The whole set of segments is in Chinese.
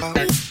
Bye.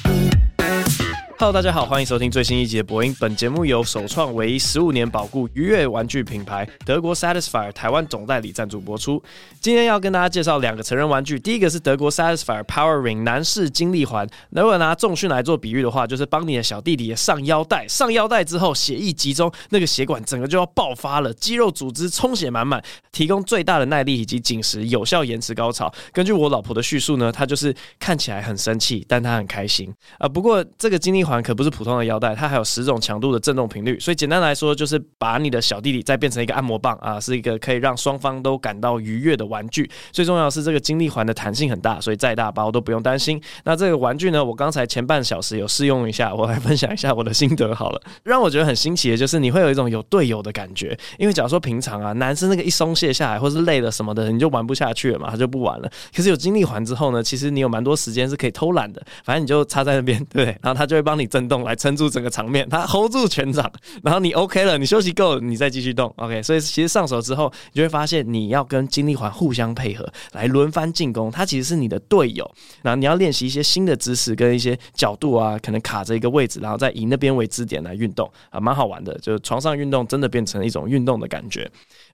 Hello，大家好，欢迎收听最新一集的播音。本节目由首创唯一十五年保固愉悦玩具品牌德国 Satisfier 台湾总代理赞助播出。今天要跟大家介绍两个成人玩具，第一个是德国 Satisfier Power Ring 男士精力环。如果拿重训来做比喻的话，就是帮你的小弟弟上腰带，上腰带之后血液集中，那个血管整个就要爆发了，肌肉组织充血满满，提供最大的耐力以及紧实，有效延迟高潮。根据我老婆的叙述呢，她就是看起来很生气，但她很开心啊。不过这个精力环环。可不是普通的腰带，它还有十种强度的震动频率，所以简单来说就是把你的小弟弟再变成一个按摩棒啊，是一个可以让双方都感到愉悦的玩具。最重要的是这个精力环的弹性很大，所以再大包都不用担心。那这个玩具呢，我刚才前半小时有试用一下，我来分享一下我的心得好了。让我觉得很新奇的就是你会有一种有队友的感觉，因为假如说平常啊，男生那个一松懈下来或是累了什么的，你就玩不下去了嘛，他就不玩了。可是有精力环之后呢，其实你有蛮多时间是可以偷懒的，反正你就插在那边，对，然后他就会帮你震动来撑住整个场面，他 hold 住全场，然后你 OK 了，你休息够，你再继续动 OK。所以其实上手之后，你就会发现你要跟精力环互相配合来轮番进攻，他其实是你的队友。然后你要练习一些新的姿势跟一些角度啊，可能卡着一个位置，然后再以那边为支点来运动啊，蛮好玩的。就是床上运动真的变成一种运动的感觉。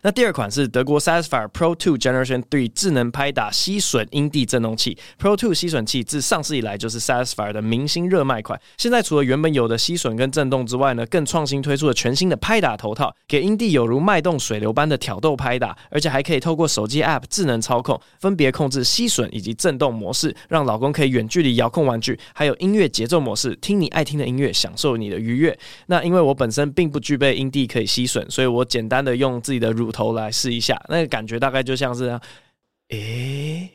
那第二款是德国 Satisfyer Pro 2 Generation 3智能拍打吸吮阴蒂震动器。Pro 2吸吮器自上市以来就是 Satisfyer 的明星热卖款。现在除了原本有的吸吮跟震动之外呢，更创新推出了全新的拍打头套，给阴蒂有如脉动水流般的挑逗拍打，而且还可以透过手机 App 智能操控，分别控制吸吮以及震动模式，让老公可以远距离遥控玩具，还有音乐节奏模式，听你爱听的音乐，享受你的愉悦。那因为我本身并不具备阴蒂可以吸吮，所以我简单的用自己的乳头来试一下，那个感觉大概就像是诶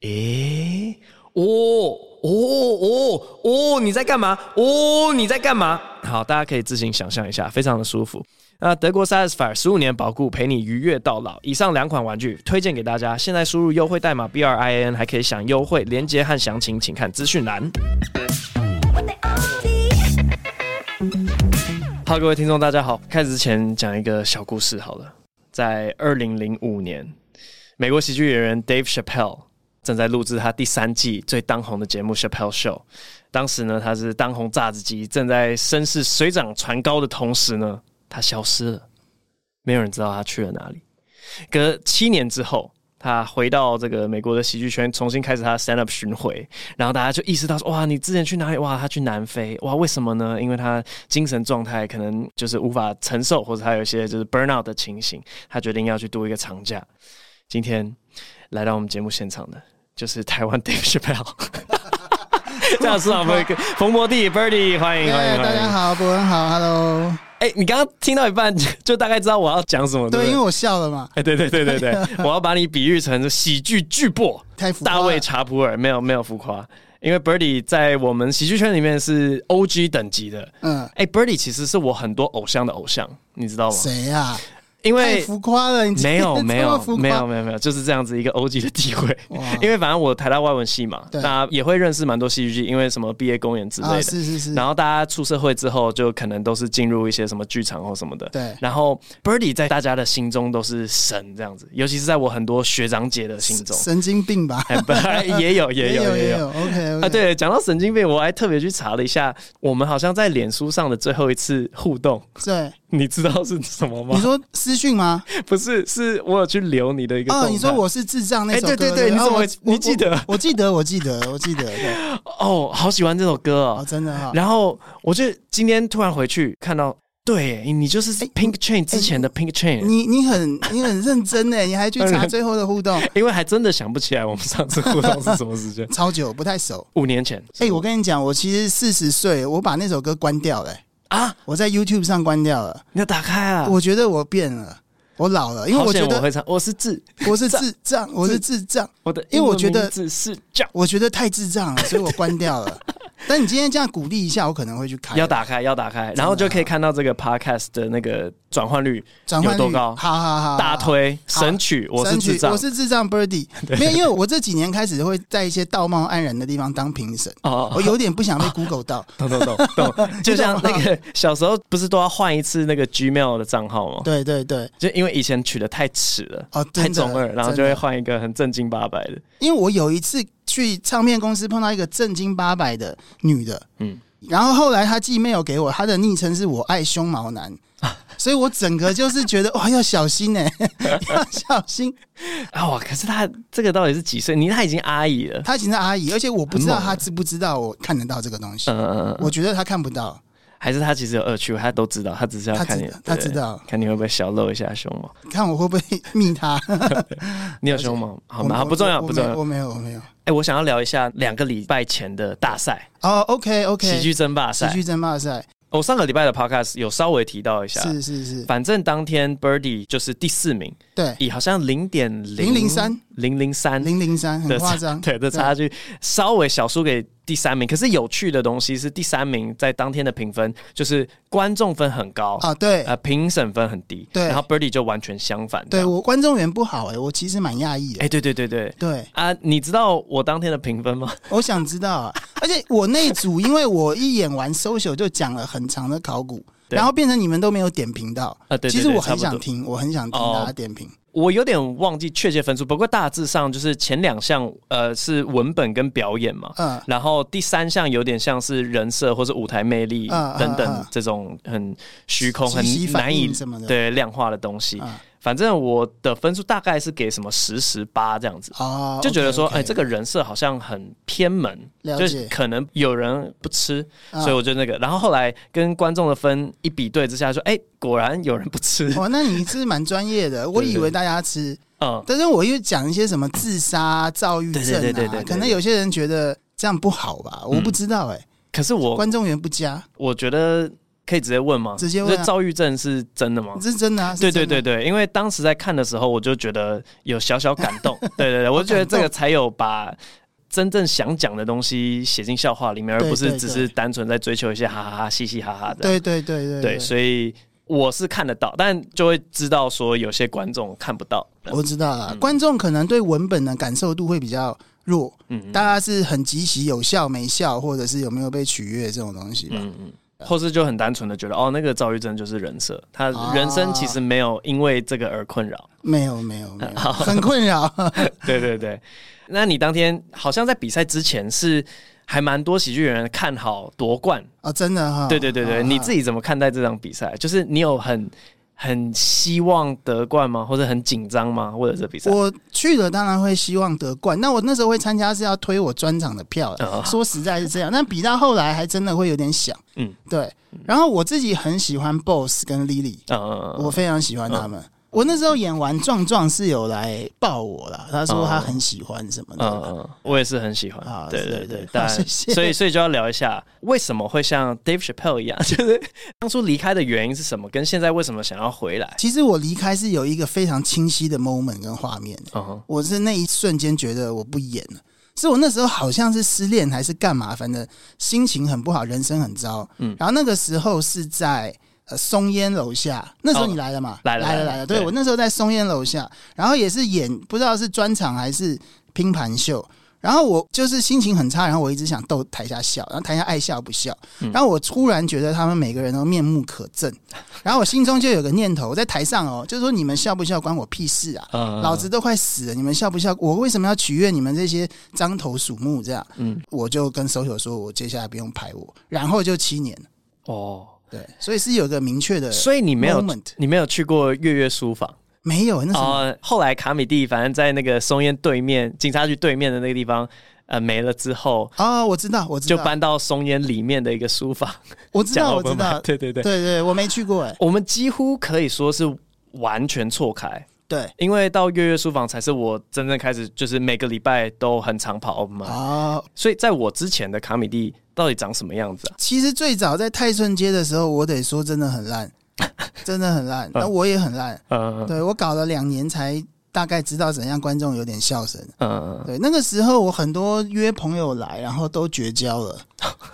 诶，哦哦哦哦，你在干嘛？哦，你在干嘛？好，大家可以自行想象一下，非常的舒服。那德国 Satisfyer 十五年保固，陪你愉悦到老。以上两款玩具推荐给大家，现在输入优惠代码 B R I A N 还可以享优惠，链接和详情请看资讯栏。好，各位听众，大家好。开始之前讲一个小故事好了。在二零零五年，美国喜剧演员 Dave Chappelle 正在录制他第三季最当红的节目《Chappelle Show》。当时呢，他是当红炸子鸡，正在声势水涨船高的同时呢，他消失了，没有人知道他去了哪里。隔七年之后。他回到这个美国的喜剧圈，重新开始他的 stand up 巡回，然后大家就意识到说：哇，你之前去哪里？哇，他去南非。哇，为什么呢？因为他精神状态可能就是无法承受，或者他有一些就是 burnout 的情形，他决定要去度一个长假。今天来到我们节目现场的，就是台湾 Dave Chappelle。这样是好，冯博弟 Birdy，欢迎欢迎，欢迎大家好，博文好，Hello。哎、欸，你刚刚听到一半 就大概知道我要讲什么，对，对，因为我笑了嘛。哎、欸，对对对对对，我要把你比喻成喜剧巨擘，太浮夸，大卫查普尔，没有没有浮夸，因为 Birdy 在我们喜剧圈里面是 OG 等级的。嗯，哎、欸、Birdy 其实是我很多偶像的偶像，你知道吗？谁呀、啊？因为浮夸了，你没有没有没有没有没有，就是这样子一个 OG 的地位。因为反正我台大外文系嘛，那也会认识蛮多戏剧系，因为什么毕业公演之类的。是是是。然后大家出社会之后，就可能都是进入一些什么剧场或什么的。对。然后 Birdy 在大家的心中都是神这样子，尤其是在我很多学长姐的心中。神经病吧？也有也有也有。OK 啊，对，讲到神经病，我还特别去查了一下，我们好像在脸书上的最后一次互动。对。你知道是什么吗？你说私讯吗？不是，是我有去留你的一个哦。你说我是智障那首歌？欸、对对对，你怎么会？你记得？我记得，我记得，我记得。对。哦，好喜欢这首歌哦，哦真的哈、哦。然后我就今天突然回去看到，对，你就是 Pink Chain 之前的 Pink Chain。你你很你很认真哎，你还去查最后的互动？因为还真的想不起来我们上次互动是什么时间，超久，不太熟。五年前。哎、欸，我跟你讲，我其实四十岁，我把那首歌关掉了。啊！我在 YouTube 上关掉了，你要打开啊！我觉得我变了，我老了，因为我觉得我会唱，我是智，我是智障，我是智障，我的，因为我觉得智是障，我觉得太智障了，所以我关掉了。但你今天这样鼓励一下，我可能会去开。要打开，要打开，然后就可以看到这个 Podcast 的那个转换率有多高？好好好，大推神曲，我是智障，我是智障 Birdy。没有，因为我这几年开始会在一些道貌岸然的地方当评审，哦，我有点不想被 Google 到。懂懂懂懂，就像那个小时候不是都要换一次那个 Gmail 的账号吗？对对对，就因为以前取的太迟了，哦，太中二，然后就会换一个很正经八百的。因为我有一次去唱片公司碰到一个正经八百的女的，嗯。然后后来她寄 mail 给我，她的昵称是我爱胸毛男，所以我整个就是觉得哇，要小心哎，要小心啊！哇，可是他这个到底是几岁？你他已经阿姨了，他已经是阿姨，而且我不知道他知不知道我看得到这个东西。嗯嗯嗯，我觉得他看不到，还是他其实有恶趣味，他都知道，他只是要看你，他知道，看你会不会小露一下胸毛，看我会不会密他。你有胸毛好吗？不重要，不重要，我没有，我没有。哎，我想要聊一下两个礼拜前的大赛哦。OK，OK，喜剧争霸赛，喜剧争霸赛。我上个礼拜的 Podcast 有稍微提到一下，是是是。反正当天 Birdy 就是第四名，对，以好像零点零零三。零零三零零三，很夸张，对的差距，稍微小输给。第三名，可是有趣的东西是第三名在当天的评分就是观众分很高啊，对，呃，评审分很低，对，然后 Birdy 就完全相反，对我观众缘不好哎、欸，我其实蛮讶异的，哎，对对对对。对。啊，你知道我当天的评分吗？我想知道啊，而且我那组因为我一演完 social 就讲了很长的考古，然后变成你们都没有点评到啊，对，其实我很想听，我很想听大家点评。我有点忘记确切分数，不过大致上就是前两项呃是文本跟表演嘛，嗯，然后第三项有点像是人设或者舞台魅力等等这种很虚空、很难以对量化的东西。反正我的分数大概是给什么十十八这样子，哦，就觉得说，哎，这个人设好像很偏门，就是可能有人不吃，所以我就那个。然后后来跟观众的分一比对之下，说，哎，果然有人不吃。哦，那你是蛮专业的，我以为大家吃，嗯，但是我又讲一些什么自杀、躁郁症啊，可能有些人觉得这样不好吧，我不知道哎。可是我观众缘不佳，我觉得。可以直接问吗？直接问。这躁郁症是真的吗？是真的啊！对对对对，因为当时在看的时候，我就觉得有小小感动。对对对，我就觉得这个才有把真正想讲的东西写进笑话里面，而不是只是单纯在追求一些哈哈哈、嘻嘻哈哈的。对对对对对，所以我是看得到，但就会知道说有些观众看不到。我知道了，观众可能对文本的感受度会比较弱。嗯，大家是很极其有笑没笑，或者是有没有被取悦这种东西吧。嗯嗯。或是就很单纯的觉得哦，那个躁郁症就是人设，他人生其实没有因为这个而困扰，没有没有没有，很困扰。对对对，那你当天好像在比赛之前是还蛮多喜剧人看好夺冠啊，真的哈？对对对对，你自己怎么看待这场比赛？就是你有很。很希望得冠吗？或者很紧张吗？或者这比赛，我去了，当然会希望得冠。那我那时候会参加是要推我专场的票的，说实在是这样。但比到后来，还真的会有点想，嗯，对。然后我自己很喜欢 Boss 跟 Lily，我非常喜欢他们。我那时候演完壮壮是有来抱我了，他说他很喜欢什么的，嗯嗯，我也是很喜欢啊，对对对，但 所以所以就要聊一下为什么会像 Dave Chappelle 一样，就是当初离开的原因是什么，跟现在为什么想要回来？其实我离开是有一个非常清晰的 moment 跟画面，我是那一瞬间觉得我不演了，是我那时候好像是失恋还是干嘛，反正心情很不好，人生很糟，嗯，然后那个时候是在。呃，松烟楼下，那时候你来了嘛？哦、来了，来了，来了。对，对我那时候在松烟楼下，然后也是演，不知道是专场还是拼盘秀。然后我就是心情很差，然后我一直想逗台下笑，然后台下爱笑不笑。然后我突然觉得他们每个人都面目可憎，然后我心中就有个念头，在台上哦，就是说你们笑不笑关我屁事啊！老子都快死了，你们笑不笑？我为什么要取悦你们这些獐头鼠目？这样，嗯，我就跟 SOHIO 说，我接下来不用排我，然后就七年哦。对，所以是有个明确的，所以你没有，你没有去过月月书房？没有，那是、呃、后来卡米蒂，反正在那个松烟对面，警察局对面的那个地方，呃，没了之后，啊、哦，我知道，我知道，就搬到松烟里面的一个书房。我知道，我知道，对对对，对对，我没去过哎。我们几乎可以说是完全错开。对，因为到月月书房才是我真正开始，就是每个礼拜都很常跑 open 啊。所以在我之前的卡米蒂到底长什么样子啊？其实最早在泰顺街的时候，我得说真的很烂，真的很烂。那我也很烂，嗯，对我搞了两年才大概知道怎样观众有点笑声，嗯，对，那个时候我很多约朋友来，然后都绝交了，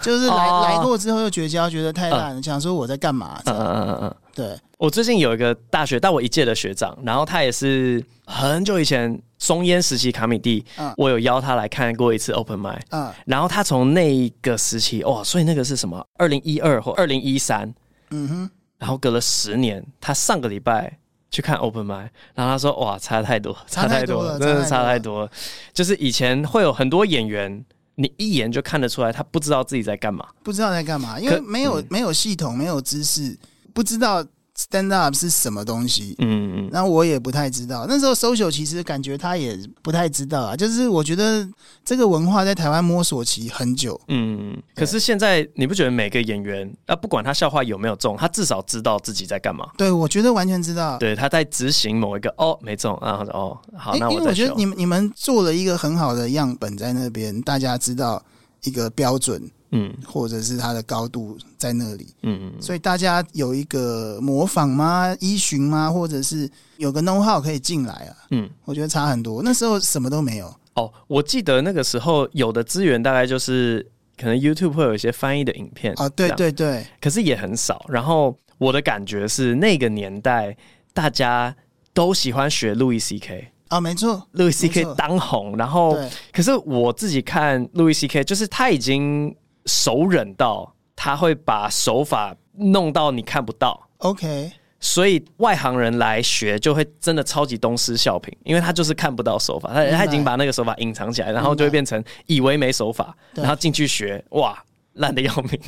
就是来来过之后又绝交，觉得太烂了，想说我在干嘛？嗯嗯嗯嗯。对，我最近有一个大学大我一届的学长，然后他也是很久以前松烟时期卡米蒂，嗯，我有邀他来看过一次 Open Mic，嗯，然后他从那一个时期哇，所以那个是什么？二零一二或二零一三，嗯哼，然后隔了十年，他上个礼拜去看 Open Mic，然后他说哇，差太多，差太多了，真的差太多了，就是以前会有很多演员。你一眼就看得出来，他不知道自己在干嘛，不知道在干嘛，因为没有、嗯、没有系统，没有知识，不知道。Stand up 是什么东西？嗯嗯，那我也不太知道。那时候 social 其实感觉他也不太知道啊。就是我觉得这个文化在台湾摸索期很久。嗯，可是现在你不觉得每个演员啊，不管他笑话有没有中，他至少知道自己在干嘛？对，我觉得完全知道。对，他在执行某一个哦没中，然后哦好，那我因为我觉得你们你们做了一个很好的样本在那边，大家知道一个标准。嗯，或者是它的高度在那里，嗯嗯，所以大家有一个模仿吗？依循吗？或者是有个 know how 可以进来啊？嗯，我觉得差很多。那时候什么都没有。哦，我记得那个时候有的资源大概就是可能 YouTube 会有一些翻译的影片哦，对对对，可是也很少。然后我的感觉是那个年代大家都喜欢学 Louis CK 啊，没错，Louis CK 当红。然后，可是我自己看 Louis CK，就是他已经。熟稔到他会把手法弄到你看不到，OK，所以外行人来学就会真的超级东施效颦，因为他就是看不到手法，他他已经把那个手法隐藏起来，然后就会变成以为没手法，然后进去学，哇。烂的要命，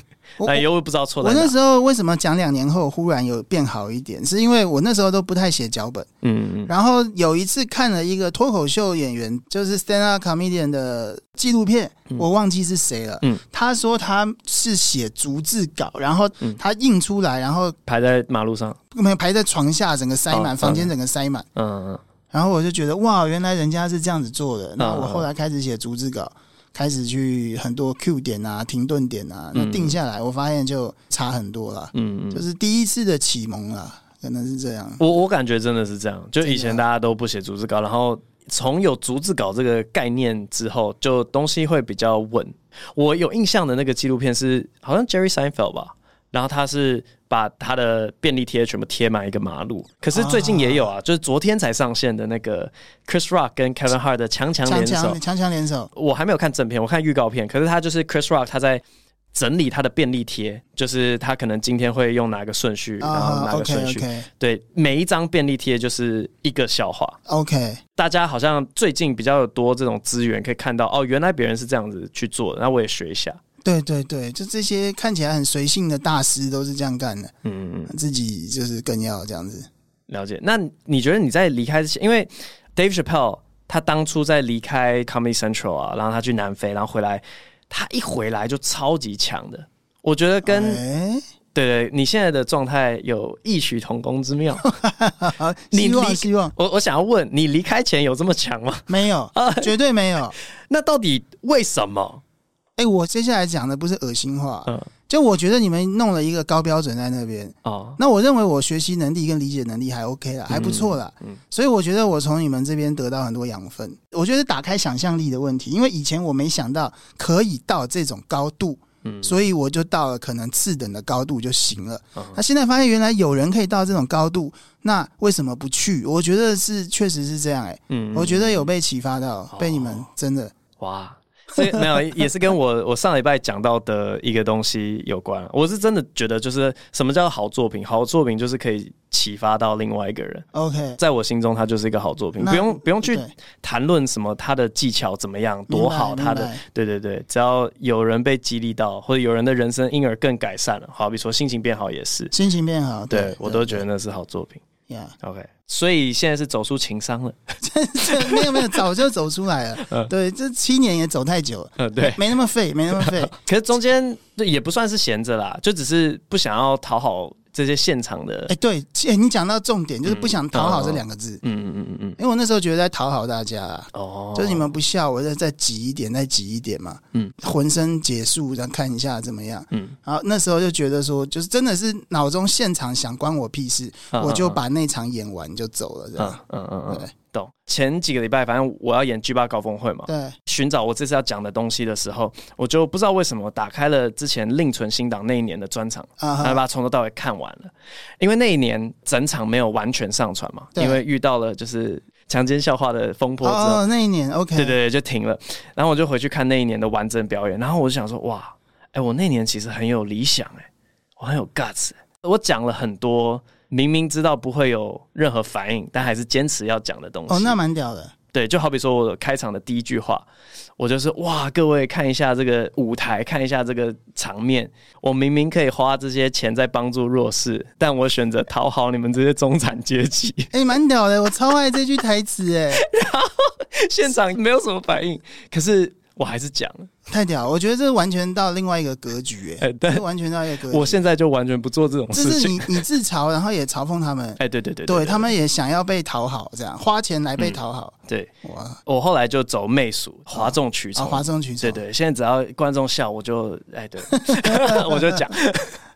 哎呦，不知道错了。我那时候为什么讲两年后忽然有变好一点？是因为我那时候都不太写脚本，嗯嗯。然后有一次看了一个脱口秀演员，就是 stand up comedian 的纪录片，我忘记是谁了。嗯，他说他是写逐字稿，然后他印出来，然后排在马路上，没有排在床下，整个塞满，房间整个塞满。嗯嗯。然后我就觉得哇，原来人家是这样子做的。那我后来开始写逐字稿。开始去很多 Q 点啊、停顿点啊，那定下来，我发现就差很多了。嗯嗯，就是第一次的启蒙了，可能是这样。我我感觉真的是这样，就以前大家都不写逐字稿，然后从有逐字稿这个概念之后，就东西会比较稳。我有印象的那个纪录片是好像 Jerry Seinfeld 吧。然后他是把他的便利贴全部贴满一个马路，可是最近也有啊，就是昨天才上线的那个 Chris Rock 跟 Kevin Hart 的强强联手，强强联手。我还没有看正片，我看预告片。可是他就是 Chris Rock，他在整理他的便利贴，就是他可能今天会用哪个顺序，然后哪个顺序。对，每一张便利贴就是一个笑话。OK，大家好像最近比较多这种资源，可以看到哦，原来别人是这样子去做的，那我也学一下。对对对，就这些看起来很随性的大师都是这样干的。嗯嗯，自己就是更要这样子了解。那你觉得你在离开之前，因为 Dave Chappelle 他当初在离开 Comedy Central 啊，然后他去南非，然后回来，他一回来就超级强的。我觉得跟、欸、对对，你现在的状态有异曲同工之妙。希望希望我我想要问你，离开前有这么强吗？没有啊，绝对没有。那到底为什么？哎、欸，我接下来讲的不是恶心话，嗯，就我觉得你们弄了一个高标准在那边，哦，那我认为我学习能力跟理解能力还 OK 了，还不错了，嗯，所以我觉得我从你们这边得到很多养分，我觉得打开想象力的问题，因为以前我没想到可以到这种高度，嗯，所以我就到了可能次等的高度就行了，嗯，那现在发现原来有人可以到这种高度，那为什么不去？我觉得是确实是这样，哎，嗯，我觉得有被启发到，被你们真的，哇。所以没有，也是跟我我上礼拜讲到的一个东西有关。我是真的觉得，就是什么叫好作品？好作品就是可以启发到另外一个人。OK，在我心中，它就是一个好作品，不用不用去谈论什么他的技巧怎么样多好，他的对对对，只要有人被激励到，或者有人的人生因而更改善了，好比说心情变好也是，心情变好，对，对我都觉得那是好作品。Yeah，OK，所以现在是走出情商了，没有没有，早就走出来了。嗯，对，这七年也走太久了。嗯，对，没那么废，没那么废。可是中间也不算是闲着啦，就只是不想要讨好。这些现场的，哎，对，哎，你讲到重点，就是不想讨好这两个字，嗯嗯嗯嗯。嗯，因为我那时候觉得在讨好大家，哦，就是你们不笑，我再再挤一点，再挤一点嘛，嗯，浑身解数，然后看一下怎么样，嗯，然后那时候就觉得说，就是真的是脑中现场想关我屁事，我就把那场演完就走了，这样，嗯嗯嗯，对。懂。前几个礼拜，反正我要演 G 八高峰会嘛，对，寻找我这次要讲的东西的时候，我就不知道为什么打开了之前另存新档那一年的专场，然后把它从头到尾看完了。因为那一年整场没有完全上传嘛，因为遇到了就是强奸笑话的风波之后，哦，那一年 OK，对对对，就停了。然后我就回去看那一年的完整表演，然后我就想说，哇，哎，我那年其实很有理想，哎，我很有 guts，我讲了很多。明明知道不会有任何反应，但还是坚持要讲的东西。哦，那蛮屌的。对，就好比说我开场的第一句话，我就是哇，各位看一下这个舞台，看一下这个场面。我明明可以花这些钱在帮助弱势，但我选择讨好你们这些中产阶级。哎、欸，蛮屌的，我超爱这句台词哎。然 后现场没有什么反应，可是。我还是讲太屌，我觉得这完全到另外一个格局，哎，对，完全到一个格局。我现在就完全不做这种事情，就是你你自嘲，然后也嘲讽他们，哎，对对对，对他们也想要被讨好，这样花钱来被讨好，对，哇，我后来就走媚俗，哗众取宠，哗众取宠，对对，现在只要观众笑，我就哎，对，我就讲，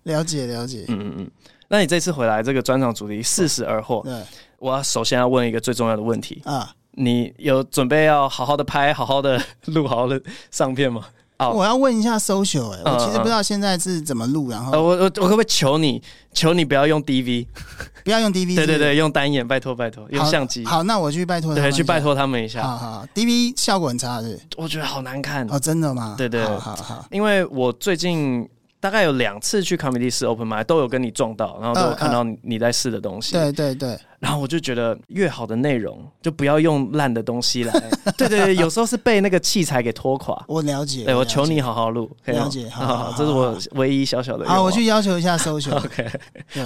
了解了解，嗯嗯嗯。那你这次回来这个专场主题四十而获，对，我首先要问一个最重要的问题。啊。你有准备要好好的拍、好好的 录、好好的上片吗？哦，我要问一下 social 哎、欸，我其实不知道现在是怎么录，然后我我我可不可以求你，求你不要用 DV，不要用 DV，对对对，用单眼，拜托拜托，用相机。好，那我去拜托，对，去拜托他们一下。好好，DV 效果很差是？我觉得好难看哦，真的吗？对对，好好好，因为我最近。大概有两次去 comedy 试 open mic 都有跟你撞到，然后都有看到你在试的东西。对对对。然后我就觉得越好的内容就不要用烂的东西来。对对对，有时候是被那个器材给拖垮。我了解。对，我求你好好录。了解。好好，这是我唯一小小的。好，我去要求一下收音。OK。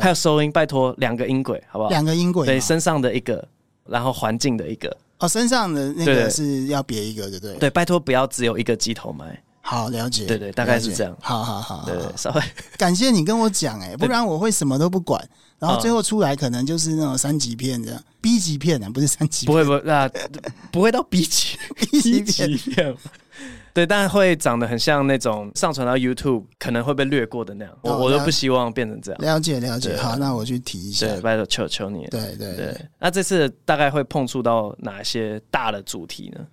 还有收音，拜托两个音轨，好不好？两个音轨。对，身上的一个，然后环境的一个。哦，身上的那个是要别一个，对不对？对，拜托不要只有一个机头麦。好，了解，对对，大概是这样。好好好，对，稍微。感谢你跟我讲，哎，不然我会什么都不管，然后最后出来可能就是那种三级片这样，B 级片啊，不是三级片，不会不会，那不会到 B 级 B 级片，对，但会长得很像那种上传到 YouTube 可能会被略过的那样，我我都不希望变成这样。了解了解，好，那我去提一下，对，拜托求求你，对对。对。那这次大概会碰触到哪些大的主题呢？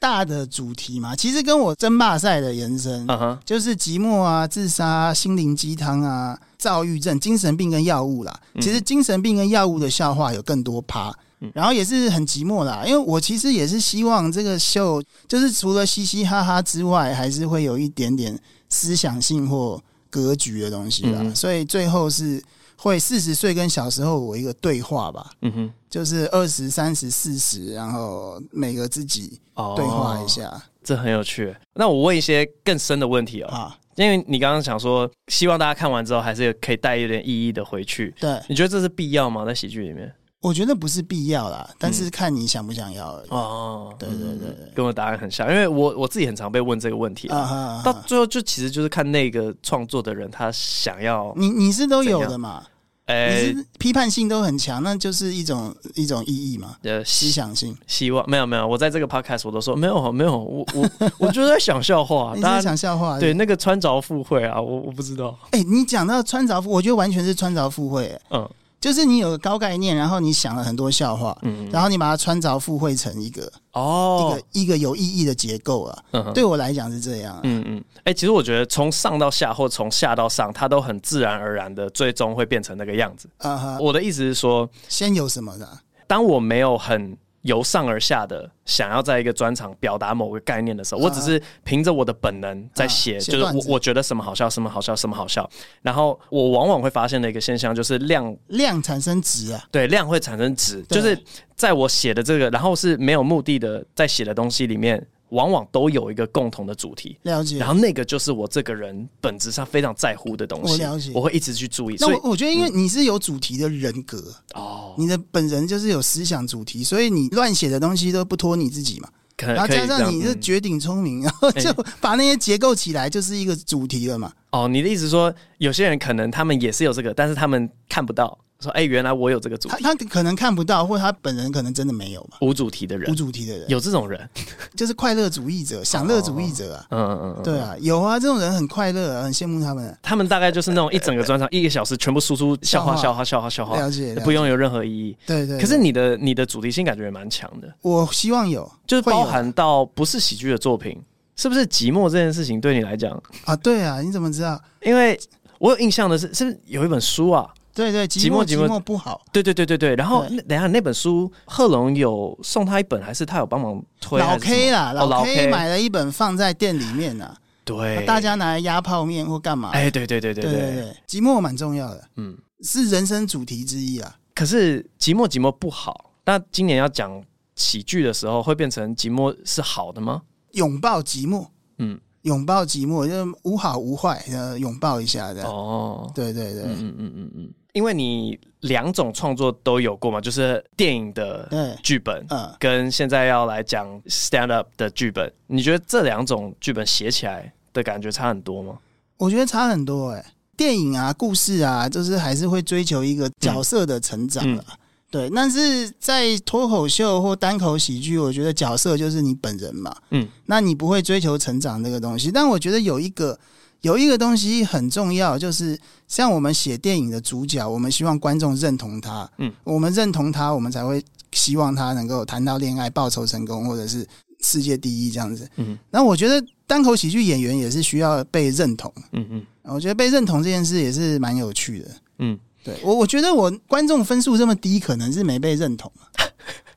大的主题嘛，其实跟我争霸赛的延伸，uh huh. 就是寂寞啊、自杀、心灵鸡汤啊、躁郁症、精神病跟药物啦。嗯、其实精神病跟药物的笑话有更多趴，嗯、然后也是很寂寞啦。因为我其实也是希望这个秀，就是除了嘻嘻哈哈之外，还是会有一点点思想性或格局的东西啦。嗯、所以最后是。会四十岁跟小时候我一个对话吧，嗯哼，就是二十三十四十，然后每个自己对话一下，哦、这很有趣。那我问一些更深的问题哦，啊，因为你刚刚想说，希望大家看完之后还是可以带一点意义的回去，对，你觉得这是必要吗？在喜剧里面？我觉得不是必要啦，但是看你想不想要而已。哦，对对对，跟我答案很像，因为我我自己很常被问这个问题啊。到最后就其实就是看那个创作的人他想要，你你是都有的嘛？哎，你是批判性都很强，那就是一种一种意义嘛？呃，思想性。希望没有没有，我在这个 podcast 我都说没有没有，我我我 就在想笑话，你在想笑话？对，那个穿凿附会啊，我我不知道。哎，你讲到穿凿附，我觉得完全是穿凿附会。嗯。就是你有个高概念，然后你想了很多笑话，嗯，然后你把它穿凿附会成一个哦，一个一个有意义的结构啊。嗯，对我来讲是这样。嗯嗯，哎、欸，其实我觉得从上到下或从下到上，它都很自然而然的，最终会变成那个样子。啊哈，我的意思是说，先有什么的？当我没有很。由上而下的想要在一个专场表达某个概念的时候，我只是凭着我的本能在写，就是我我觉得什么好笑，什么好笑，什么好笑。然后我往往会发现的一个现象就是量量产生值啊，对，量会产生值，就是在我写的这个，然后是没有目的的在写的东西里面。往往都有一个共同的主题，了解。然后那个就是我这个人本质上非常在乎的东西，我了解。我会一直去注意。那我我觉得，因为你是有主题的人格哦，你的本人就是有思想主题，所以你乱写的东西都不拖你自己嘛。然后加上你是绝顶聪明，然后就把那些结构起来，就是一个主题了嘛。哦，你的意思说，有些人可能他们也是有这个，但是他们看不到。说，哎、欸，原来我有这个主题。他他可能看不到，或者他本人可能真的没有吧。无主题的人，无主题的人，有这种人，就是快乐主义者、享乐主义者啊。嗯嗯嗯，对啊，有啊，这种人很快乐、啊，很羡慕他们。他们大概就是那种一整个专场一个小时全部输出笑话、笑话、笑话、笑话，了解，不用有任何意义。对，对对。可是你的你的主题性感觉也蛮强的。我希望有，就是包含到不是喜剧的作品。是不是寂寞这件事情对你来讲啊？对啊，你怎么知道？因为我有印象的是，是不是有一本书啊？对对，寂寞寂寞，不好。对对对对对。然后等下那本书，贺龙有送他一本，还是他有帮忙推？老 K 啦，老 K 买了一本放在店里面呢。对，大家拿来压泡面或干嘛？哎，对对对对对对，寂寞蛮重要的，嗯，是人生主题之一啊。可是寂寞寂寞不好，那今年要讲喜剧的时候，会变成寂寞是好的吗？拥抱寂寞，嗯。拥抱寂寞，就无好无坏，呃，拥抱一下的。哦，对对对，嗯嗯嗯嗯，因为你两种创作都有过嘛，就是电影的剧本，嗯，跟现在要来讲 stand up 的剧本，你觉得这两种剧本写起来的感觉差很多吗？我觉得差很多，欸，哎，电影啊，故事啊，就是还是会追求一个角色的成长啊。嗯嗯对，但是在脱口秀或单口喜剧，我觉得角色就是你本人嘛。嗯，那你不会追求成长这个东西。但我觉得有一个有一个东西很重要，就是像我们写电影的主角，我们希望观众认同他。嗯，我们认同他，我们才会希望他能够谈到恋爱、报仇成功，或者是世界第一这样子。嗯，那我觉得单口喜剧演员也是需要被认同。嗯嗯，我觉得被认同这件事也是蛮有趣的。嗯。对我，我觉得我观众分数这么低，可能是没被认同。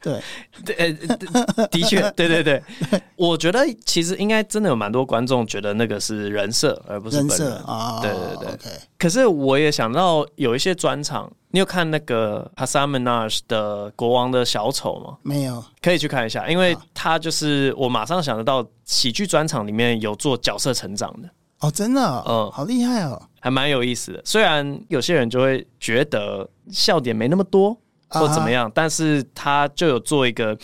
对，对，的确，对对对。我觉得其实应该真的有蛮多观众觉得那个是人设，而不是本人。人设啊，对对对。可是我也想到有一些专场，你有看那个 Hasan Minhaj 的《国王的小丑》吗？没有，可以去看一下，因为他就是我马上想得到喜剧专场里面有做角色成长的。哦，真的，嗯，好厉害哦，还蛮有意思的。虽然有些人就会觉得笑点没那么多，或怎么样，啊、但是他就有做一个。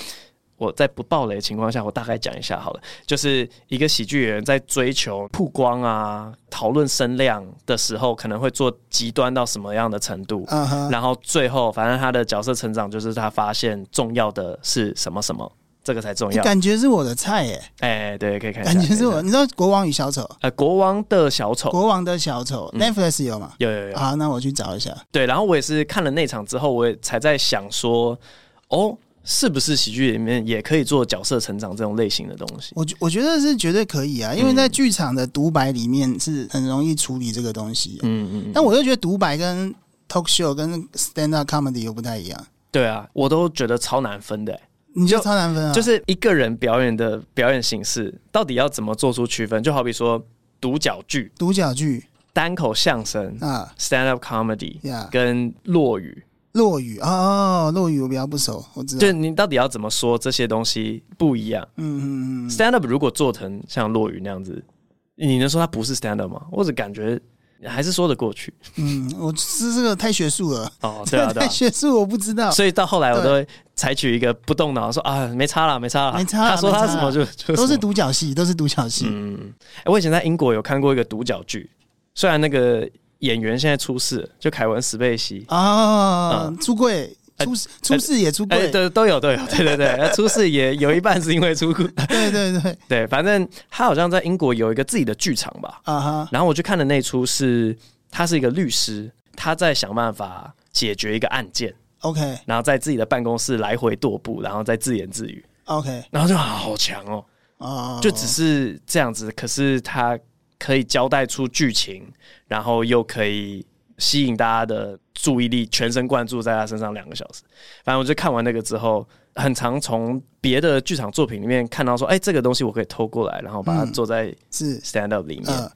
我在不暴雷的情况下，我大概讲一下好了。就是一个喜剧演员在追求曝光啊、讨论声量的时候，可能会做极端到什么样的程度。然后最后，反正他的角色成长就是他发现重要的是什么什么。这个才重要，感觉是我的菜耶！哎，对，可以看一下。感觉是我，你知道《国王与小丑》？呃，《国王的小丑》。国王的小丑，Netflix 有吗？有有有。好，那我去找一下。对，然后我也是看了那场之后，我也才在想说，哦，是不是喜剧里面也可以做角色成长这种类型的东西？我我觉得是绝对可以啊，因为在剧场的独白里面是很容易处理这个东西。嗯嗯。但我又觉得独白跟 talk show 跟 stand up comedy 又不太一样。对啊，我都觉得超难分的。你就超难分啊！就是一个人表演的表演形式，到底要怎么做出区分？就好比说独角剧、独角剧、单口相声啊、stand up comedy，跟落语、落语哦，落语我比较不熟，我知道。就你到底要怎么说这些东西不一样？嗯嗯嗯。stand up 如果做成像落语那样子，你能说它不是 stand up 吗？我只感觉。还是说得过去。嗯，我是这个太学术了。哦，对啊，对啊，太学术，我不知道。所以到后来，我都会采取一个不动脑，说啊，没差了，没差了，没差。他说他什么就就都是独角戏，都是独角戏。嗯，我以前在英国有看过一个独角剧，虽然那个演员现在出事，就凯文·史贝西啊，出柜。出事出事也出柜，对、欸，都有都有，对对对，出事也 有一半是因为出柜，对对对。对，反正他好像在英国有一个自己的剧场吧，啊哈、uh，huh. 然后我去看的那出是，他是一个律师，他在想办法解决一个案件，OK，然后在自己的办公室来回踱步，然后再自言自语，OK，然后就好强哦，啊，uh. 就只是这样子，可是他可以交代出剧情，然后又可以。吸引大家的注意力，全神贯注在他身上两个小时。反正我就看完那个之后，很常从别的剧场作品里面看到说，哎、欸，这个东西我可以偷过来，然后把它做在是 stand up 里面。嗯，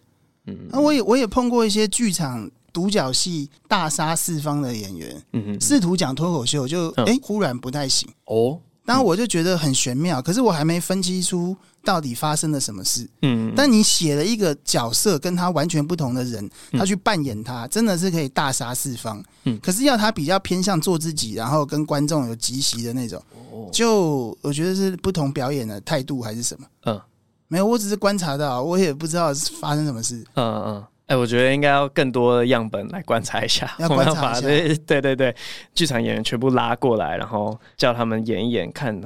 嗯那我也我也碰过一些剧场独角戏大杀四方的演员，嗯嗯，试图讲脱口秀，就哎、欸，忽然不太行哦。然后我就觉得很玄妙，可是我还没分析出到底发生了什么事。嗯，但你写了一个角色跟他完全不同的人，他去扮演他，真的是可以大杀四方。嗯，可是要他比较偏向做自己，然后跟观众有即席的那种，就我觉得是不同表演的态度还是什么？嗯，没有，我只是观察到，我也不知道发生什么事。嗯嗯。哎，我觉得应该要更多的样本来观察一下，要观察一下。把对对对对，剧场演员全部拉过来，然后叫他们演一演，看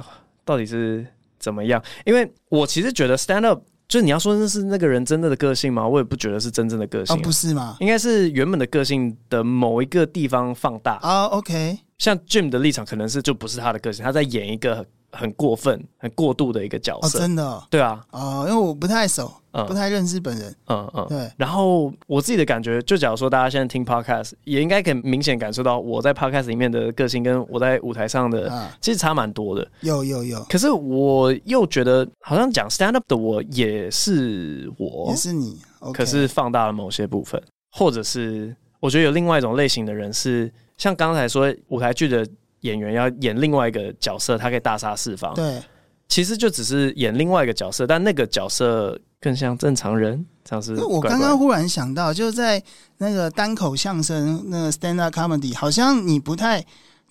到底是怎么样。因为我其实觉得 stand up，就是你要说那是那个人真正的个性吗？我也不觉得是真正的个性，啊，哦，不是吗？应该是原本的个性的某一个地方放大啊。哦，OK，像 Jim 的立场可能是就不是他的个性，他在演一个。很过分、很过度的一个角色，哦、真的、哦，对啊，哦，因为我不太熟，嗯、不太认识本人，嗯嗯，对。然后我自己的感觉，就假如说大家现在听 podcast，也应该可以明显感受到我在 podcast 里面的个性，跟我在舞台上的其实差蛮多的。有有有。可是我又觉得，好像讲 stand up 的我也是我，也是你。Okay、可是放大了某些部分，或者是我觉得有另外一种类型的人是，像刚才说舞台剧的。演员要演另外一个角色，他可以大杀四方。对，其实就只是演另外一个角色，但那个角色更像正常人，像是怪怪。我刚刚忽然想到，就在那个单口相声，那个 stand up comedy，好像你不太，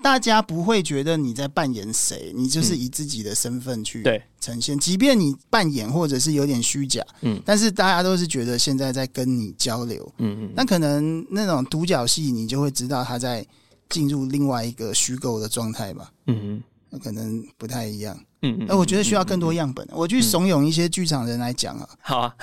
大家不会觉得你在扮演谁，你就是以自己的身份去呈现。嗯、即便你扮演或者是有点虚假，嗯，但是大家都是觉得现在在跟你交流，嗯嗯。那可能那种独角戏，你就会知道他在。进入另外一个虚构的状态吧，嗯哼，那可能不太一样，嗯嗯，那我觉得需要更多样本，我去怂恿一些剧场人来讲啊，好啊，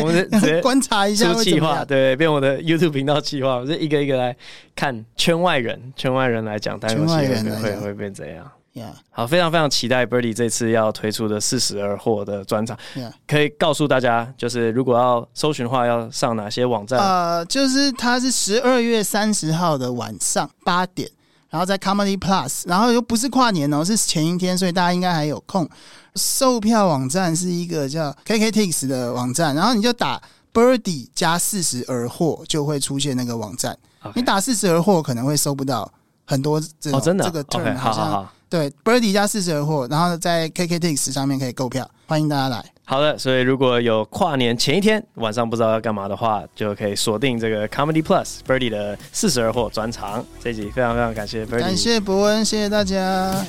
我们直接 观察一下会怎么。样，对，变我的 YouTube 频道计划，我就一个一个来看圈外人，圈外人来讲，圈外人会会变怎样？Yeah. 好，非常非常期待 Birdy 这次要推出的四十而获的专场。Yeah. 可以告诉大家，就是如果要搜寻的话，要上哪些网站？呃，就是它是十二月三十号的晚上八点，然后在 Comedy Plus，然后又不是跨年哦，是前一天，所以大家应该还有空。售票网站是一个叫 KKTix 的网站，然后你就打 Birdy 加四十而获，就会出现那个网站。你打四十而获可能会搜不到很多这种、哦、真的这个 okay, 好像。好好好对，Birdy 加四十而获，然后在 KKTix 上面可以购票，欢迎大家来。好的，所以如果有跨年前一天晚上不知道要干嘛的话，就可以锁定这个 Comedy Plus Birdy 的四十而获专场。这一集非常非常感谢 Birdy，感谢伯恩，谢谢大家。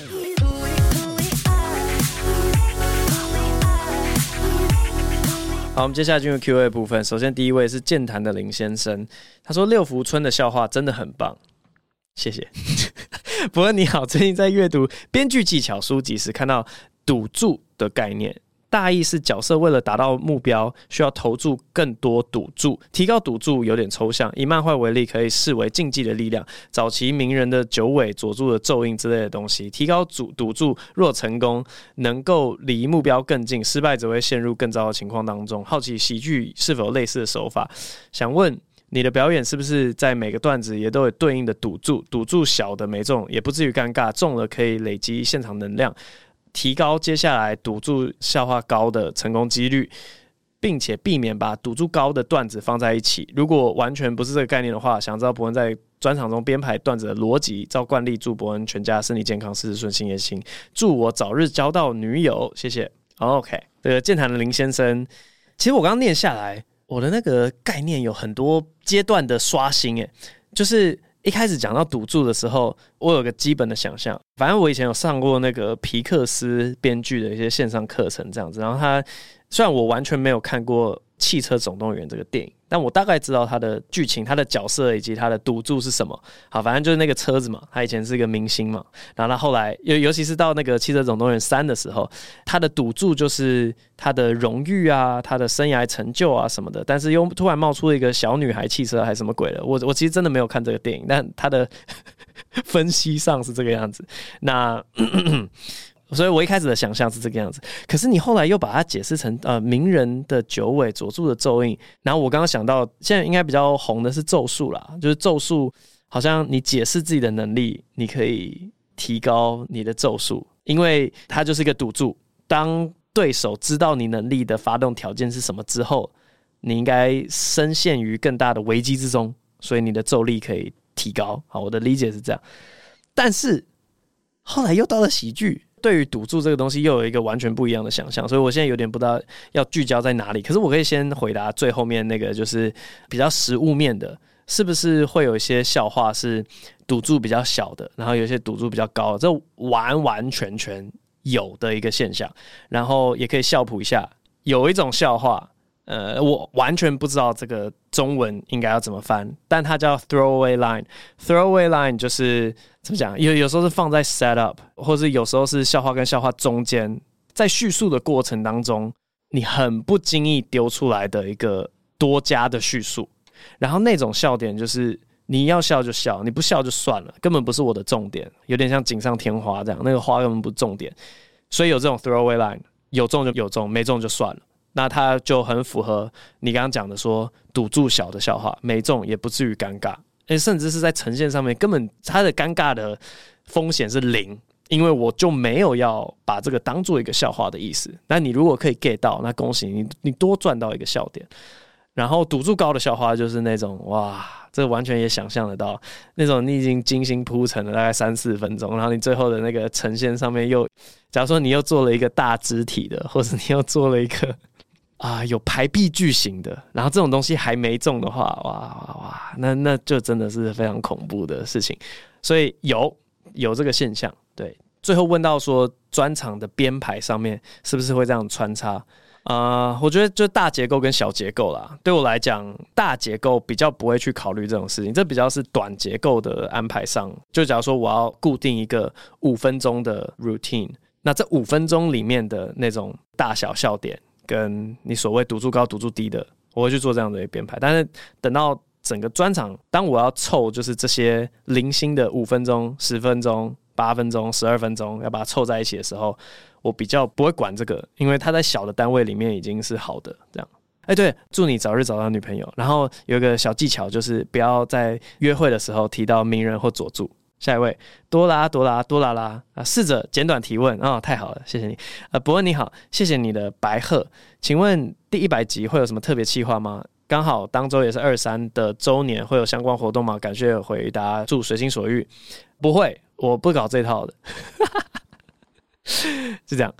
好，我们接下来进入 Q&A 部分。首先第一位是健谈的林先生，他说六福村的笑话真的很棒。谢谢，博恩你好。最近在阅读编剧技巧书籍时，看到赌注的概念，大意是角色为了达到目标，需要投注更多赌注，提高赌注有点抽象。以漫画为例，可以视为竞技的力量，早期名人的九尾、佐助的咒印之类的东西。提高赌赌注，若成功，能够离目标更近；失败则会陷入更糟的情况当中。好奇喜剧是否有类似的手法？想问。你的表演是不是在每个段子也都有对应的赌注？赌注小的没中也不至于尴尬，中了可以累积现场能量，提高接下来赌注笑话高的成功几率，并且避免把赌注高的段子放在一起。如果完全不是这个概念的话，想知道伯恩在专场中编排段子的逻辑。照惯例，祝伯恩全家身体健康，事事顺心也行。祝我早日交到女友，谢谢。OK，这个健谈的林先生，其实我刚刚念下来。我的那个概念有很多阶段的刷新，诶，就是一开始讲到赌注的时候，我有个基本的想象。反正我以前有上过那个皮克斯编剧的一些线上课程，这样子。然后他虽然我完全没有看过。《汽车总动员》这个电影，但我大概知道它的剧情、它的角色以及它的赌注是什么。好，反正就是那个车子嘛，他以前是一个明星嘛，然后他后来尤尤其是到那个《汽车总动员三》的时候，他的赌注就是他的荣誉啊、他的生涯成就啊什么的。但是又突然冒出了一个小女孩汽车还是什么鬼的，我我其实真的没有看这个电影，但他的分析上是这个样子。那。所以我一开始的想象是这个样子，可是你后来又把它解释成呃名人的九尾佐助的咒印，然后我刚刚想到现在应该比较红的是咒术啦，就是咒术好像你解释自己的能力，你可以提高你的咒术，因为它就是一个赌注，当对手知道你能力的发动条件是什么之后，你应该深陷于更大的危机之中，所以你的咒力可以提高。好，我的理解是这样，但是后来又到了喜剧。对于赌注这个东西，又有一个完全不一样的想象，所以我现在有点不知道要聚焦在哪里。可是我可以先回答最后面那个，就是比较实物面的，是不是会有一些笑话是赌注比较小的，然后有一些赌注比较高的，这完完全全有的一个现象。然后也可以笑谱一下，有一种笑话呃，我完全不知道这个中文应该要怎么翻，但它叫 throwaway line。throwaway line 就是怎么讲？有有时候是放在 set up，或者有时候是笑话跟笑话中间，在叙述的过程当中，你很不经意丢出来的一个多加的叙述。然后那种笑点就是你要笑就笑，你不笑就算了，根本不是我的重点，有点像锦上添花这样，那个花根本不重点。所以有这种 throwaway line，有中就有中，没中就算了。那他就很符合你刚刚讲的说，赌注小的笑话没中也不至于尴尬，诶，甚至是在呈现上面根本他的尴尬的风险是零，因为我就没有要把这个当做一个笑话的意思。那你如果可以 get 到，那恭喜你，你多赚到一个笑点。然后赌注高的笑话就是那种哇，这完全也想象得到那种你已经精心铺陈了大概三四分钟，然后你最后的那个呈现上面又，假如说你又做了一个大肢体的，或者你又做了一个。啊，有排比句型的，然后这种东西还没中的话，哇哇哇，那那就真的是非常恐怖的事情。所以有有这个现象，对。最后问到说专场的编排上面是不是会这样穿插？啊、我觉得就大结构跟小结构啦。对我来讲，大结构比较不会去考虑这种事情，这比较是短结构的安排上。就假如说我要固定一个五分钟的 routine，那这五分钟里面的那种大小笑点。跟你所谓赌注高赌注低的，我会去做这样的一个编排。但是等到整个专场，当我要凑就是这些零星的五分钟、十分钟、八分钟、十二分钟，要把它凑在一起的时候，我比较不会管这个，因为它在小的单位里面已经是好的。这样，哎，对，祝你早日找到女朋友。然后有一个小技巧，就是不要在约会的时候提到名人或佐助。下一位，多拉多拉多拉拉啊！试着简短提问哦，太好了，谢谢你。呃，伯恩你好，谢谢你的白鹤，请问第一百集会有什么特别企划吗？刚好当周也是二三的周年，会有相关活动吗？感谢回答，祝随心所欲。不会，我不搞这套的，是这样。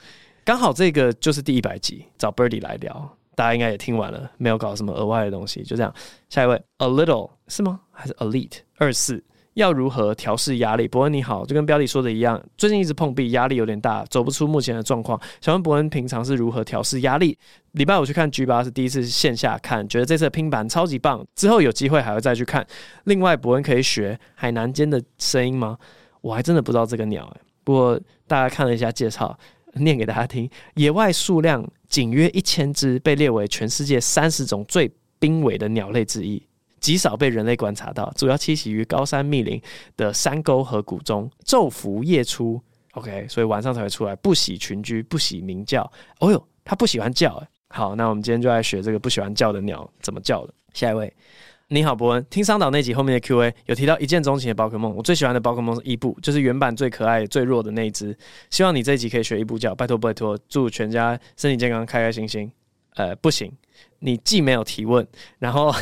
刚好这个就是第一百集，找 Birdy 来聊，大家应该也听完了，没有搞什么额外的东西，就这样。下一位，A little 是吗？还是 Elite 二四？要如何调试压力？伯恩你好，就跟标题说的一样，最近一直碰壁，压力有点大，走不出目前的状况。想问伯恩平常是如何调试压力？礼拜五去看 G 八是第一次线下看，觉得这次的拼盘超级棒，之后有机会还会再去看。另外，伯恩可以学海南间的声音吗？我还真的不知道这个鸟诶、不过大家看了一下介绍，念给大家听：野外数量仅约一千只，被列为全世界三十种最濒危的鸟类之一。极少被人类观察到，主要栖息于高山密林的山沟河谷中，昼伏夜出。OK，所以晚上才会出来，不喜群居，不喜鸣叫。哦哟，它不喜欢叫。哎，好，那我们今天就来学这个不喜欢叫的鸟怎么叫的。下一位，你好，伯恩。听桑岛那集后面的 Q&A 有提到一见钟情的宝可梦，我最喜欢的宝可梦是伊布，就是原版最可爱、最弱的那一只。希望你这一集可以学伊布叫，拜托拜托，祝全家身体健康，开开心心。呃，不行，你既没有提问，然后。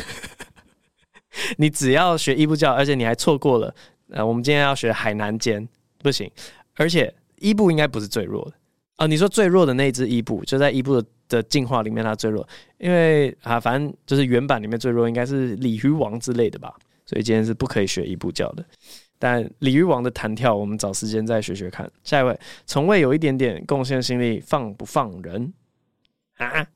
你只要学伊布叫，而且你还错过了，呃，我们今天要学海南间，不行。而且伊布应该不是最弱的啊，呃，你说最弱的那只伊布，就在伊布的进化里面它最弱，因为啊，反正就是原版里面最弱应该是鲤鱼王之类的吧，所以今天是不可以学伊布叫的。但鲤鱼王的弹跳，我们找时间再学学看。下一位，从未有一点点贡献心力，放不放人啊？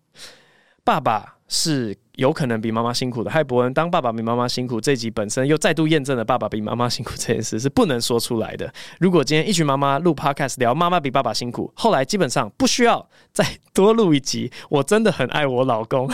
爸爸是有可能比妈妈辛苦的。嗨，伯恩，当爸爸比妈妈辛苦，这集本身又再度验证了爸爸比妈妈辛苦这件事是不能说出来的。如果今天一群妈妈录 podcast 聊妈妈比爸爸辛苦，后来基本上不需要再多录一集。我真的很爱我老公，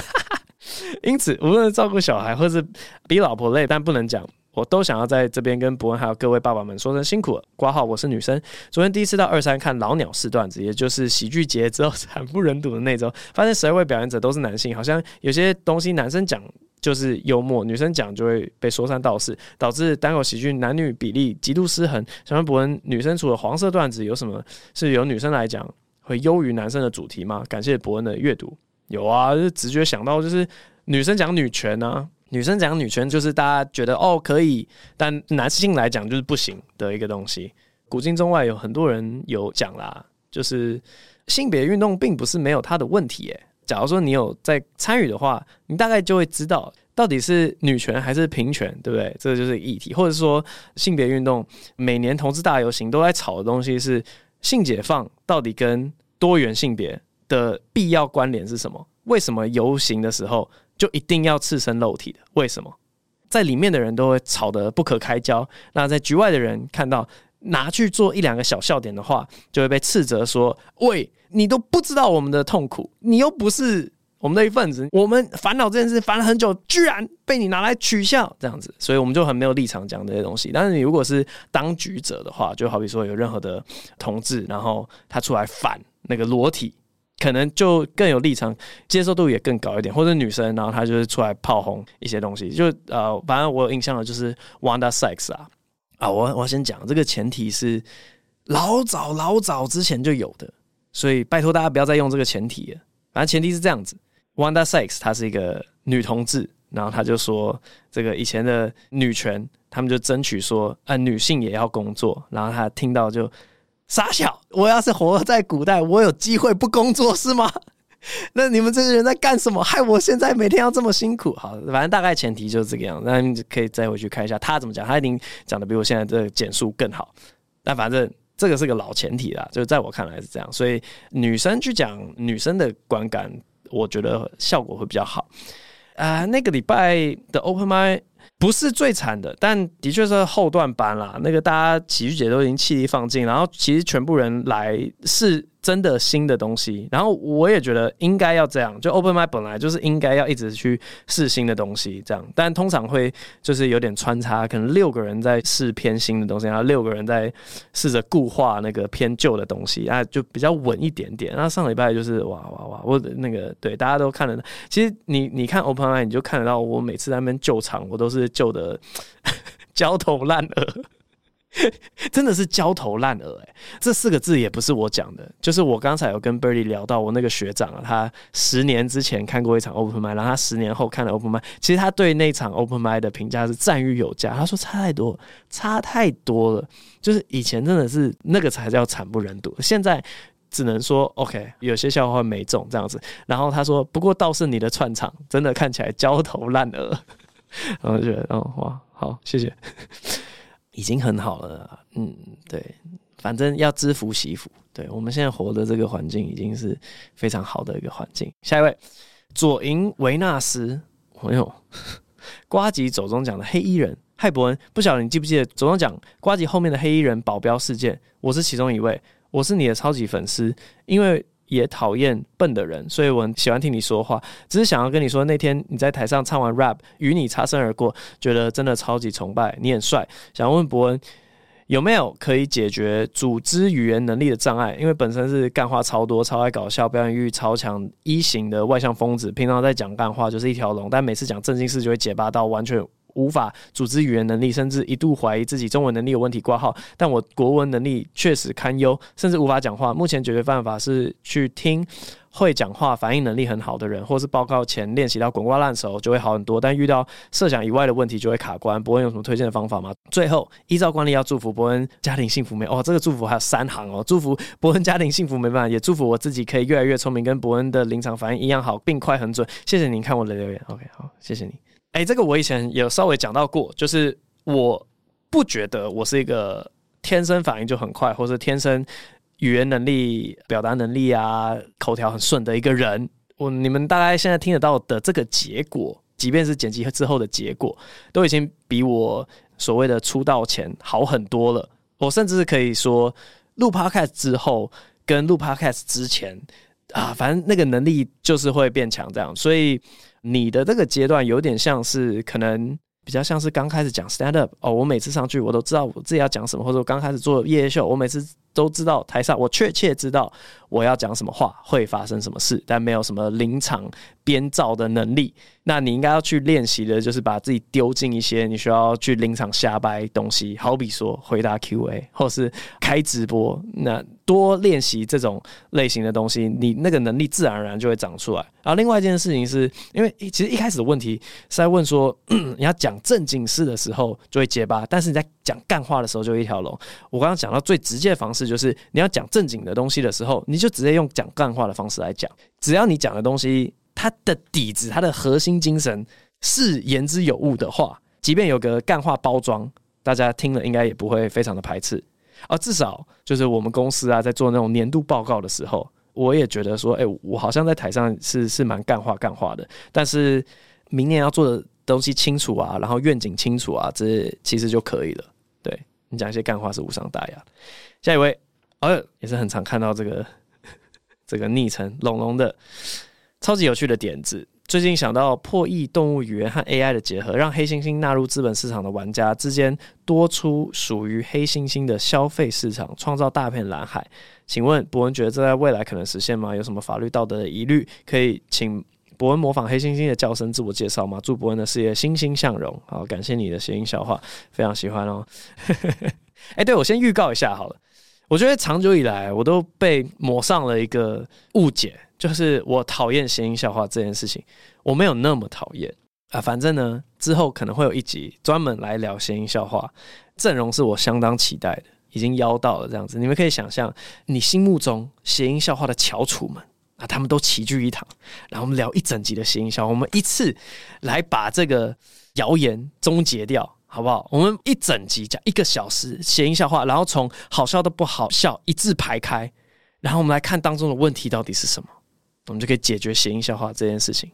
因此无论照顾小孩，或是比老婆累，但不能讲。我都想要在这边跟伯恩还有各位爸爸们说声辛苦了。挂号，我是女生。昨天第一次到二三看老鸟四段子，也就是喜剧节之后 惨不忍睹的那周，发现十二位表演者都是男性，好像有些东西男生讲就是幽默，女生讲就会被说三道四，导致单口喜剧男女比例极度失衡。想问伯恩，女生除了黄色段子，有什么是由女生来讲会优于男生的主题吗？感谢伯恩的阅读。有啊，就直觉想到就是女生讲女权啊。女生讲女权就是大家觉得哦可以，但男性来讲就是不行的一个东西。古今中外有很多人有讲啦，就是性别运动并不是没有它的问题诶。假如说你有在参与的话，你大概就会知道到底是女权还是平权，对不对？这个就是议题，或者说性别运动每年同志大游行都在吵的东西是性解放到底跟多元性别的必要关联是什么？为什么游行的时候就一定要赤身露体的？为什么？在里面的人都会吵得不可开交，那在局外的人看到拿去做一两个小笑点的话，就会被斥责说：“喂，你都不知道我们的痛苦，你又不是我们的一份子，我们烦恼这件事烦了很久，居然被你拿来取笑，这样子。”所以我们就很没有立场讲这些东西。但是你如果是当局者的话，就好比说有任何的同志，然后他出来反那个裸体。可能就更有立场，接受度也更高一点，或者女生，然后她就是出来炮轰一些东西，就呃，反正我有印象的就是 Wanda Sex 啊，啊，我我先讲这个前提是老早老早之前就有的，所以拜托大家不要再用这个前提了。反正前提是这样子，Wanda Sex 她是一个女同志，然后她就说这个以前的女权，他们就争取说啊、呃，女性也要工作，然后她听到就。傻小，我要是活在古代，我有机会不工作是吗？那你们这些人在干什么？害我现在每天要这么辛苦。好，反正大概前提就是这个样子，那你可以再回去看一下他怎么讲，他一定讲的比我现在这个简述更好。但反正这个是个老前提啦，就在我看来是这样，所以女生去讲女生的观感，我觉得效果会比较好。啊、呃，那个礼拜的 Open Mic。不是最惨的，但的确是后段班啦。那个大家喜剧姐都已经气力放尽，然后其实全部人来是。真的新的东西，然后我也觉得应该要这样。就 Open m i 本来就是应该要一直去试新的东西，这样。但通常会就是有点穿插，可能六个人在试偏新的东西，然后六个人在试着固化那个偏旧的东西，啊，就比较稳一点点。那上礼拜就是哇哇哇，我那个对大家都看得到。其实你你看 Open m i 你就看得到，我每次在那边救场，我都是救的 焦头烂额。真的是焦头烂额哎！这四个字也不是我讲的，就是我刚才有跟 Birdy 聊到，我那个学长啊，他十年之前看过一场 Open m i 然后他十年后看了 Open m i 其实他对那场 Open m i 的评价是赞誉有加。他说差太多，差太多了。就是以前真的是那个才叫惨不忍睹，现在只能说 OK，有些笑话没中这样子。然后他说，不过倒是你的串场真的看起来焦头烂额，然后就觉得哦哇，好谢谢。已经很好了，嗯，对，反正要知福惜福。对，我们现在活的这个环境已经是非常好的一个环境。下一位，左营维纳斯，哎呦，瓜吉走中奖的黑衣人，嗨伯恩，不晓得你记不记得走中奖瓜吉后面的黑衣人保镖事件？我是其中一位，我是你的超级粉丝，因为。也讨厌笨的人，所以我很喜欢听你说话。只是想要跟你说，那天你在台上唱完 rap，与你擦身而过，觉得真的超级崇拜，你很帅。想问伯恩有没有可以解决组织语言能力的障碍？因为本身是干话超多、超爱搞笑、表演欲超强、一型的外向疯子，平常在讲干话就是一条龙，但每次讲正经事就会结巴到完全。无法组织语言能力，甚至一度怀疑自己中文能力有问题挂号。但我国文能力确实堪忧，甚至无法讲话。目前解决办法是去听。会讲话、反应能力很好的人，或是报告前练习到滚瓜烂熟，就会好很多。但遇到设想以外的问题，就会卡关。伯恩有什么推荐的方法吗？最后，依照惯例要祝福伯恩家庭幸福美。哦，这个祝福还有三行哦，祝福伯恩家庭幸福美满，也祝福我自己可以越来越聪明，跟伯恩的临场反应一样好，并快很准。谢谢您看我的留言。OK，好，谢谢你。哎，这个我以前有稍微讲到过，就是我不觉得我是一个天生反应就很快，或是天生。语言能力、表达能力啊，口条很顺的一个人，我你们大概现在听得到的这个结果，即便是剪辑之后的结果，都已经比我所谓的出道前好很多了。我甚至是可以说，录 Podcast 之后跟录 Podcast 之前啊，反正那个能力就是会变强这样。所以你的这个阶段有点像是可能。比较像是刚开始讲 stand up 哦，我每次上去我都知道我自己要讲什么，或者我刚开始做夜夜秀，我每次都知道台上我确切知道我要讲什么话，会发生什么事，但没有什么临场编造的能力。那你应该要去练习的，就是把自己丢进一些你需要去临场瞎掰东西，好比说回答 Q&A 或是开直播，那多练习这种类型的东西，你那个能力自然而然就会长出来。然后另外一件事情是，因为其实一开始的问题是在问说，你要讲正经事的时候就会结巴，但是你在讲干话的时候就一条龙。我刚刚讲到最直接的方式就是，你要讲正经的东西的时候，你就直接用讲干话的方式来讲，只要你讲的东西。它的底子，它的核心精神是言之有物的话，即便有个干话包装，大家听了应该也不会非常的排斥。而至少就是我们公司啊，在做那种年度报告的时候，我也觉得说，哎、我好像在台上是是蛮干话干话的，但是明年要做的东西清楚啊，然后愿景清楚啊，这其实就可以了。你讲一些干话是无伤大雅。下一位，哦，也是很常看到这个 这个昵称龙龙的超级有趣的点子。最近想到破译动物语言和 AI 的结合，让黑猩猩纳入资本市场的玩家之间多出属于黑猩猩的消费市场，创造大片蓝海。请问博文觉得这在未来可能实现吗？有什么法律道德的疑虑？可以请博恩模仿黑猩猩的叫声自我介绍吗？祝博恩的事业欣欣向荣。好，感谢你的谐音笑话，非常喜欢哦。哎、欸，对，我先预告一下好了。我觉得长久以来我都被抹上了一个误解。就是我讨厌谐音笑话这件事情，我没有那么讨厌啊。反正呢，之后可能会有一集专门来聊谐音笑话，阵容是我相当期待的，已经邀到了这样子。你们可以想象，你心目中谐音笑话的翘楚们他们都齐聚一堂，然后我们聊一整集的谐音笑话，我们一次来把这个谣言终结掉，好不好？我们一整集讲一个小时谐音笑话，然后从好笑到不好笑一字排开，然后我们来看当中的问题到底是什么。我们就可以解决谐音笑话这件事情。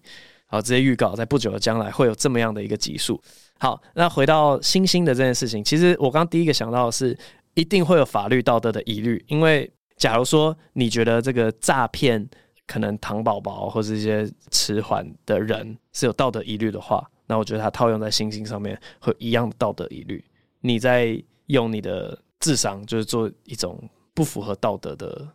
好，直接预告，在不久的将来会有这么样的一个集数。好，那回到星星的这件事情，其实我刚第一个想到的是，一定会有法律道德的疑虑。因为假如说你觉得这个诈骗可能糖宝宝或是一些迟缓的人是有道德疑虑的话，那我觉得它套用在猩猩上面会一样的道德疑虑。你在用你的智商，就是做一种不符合道德的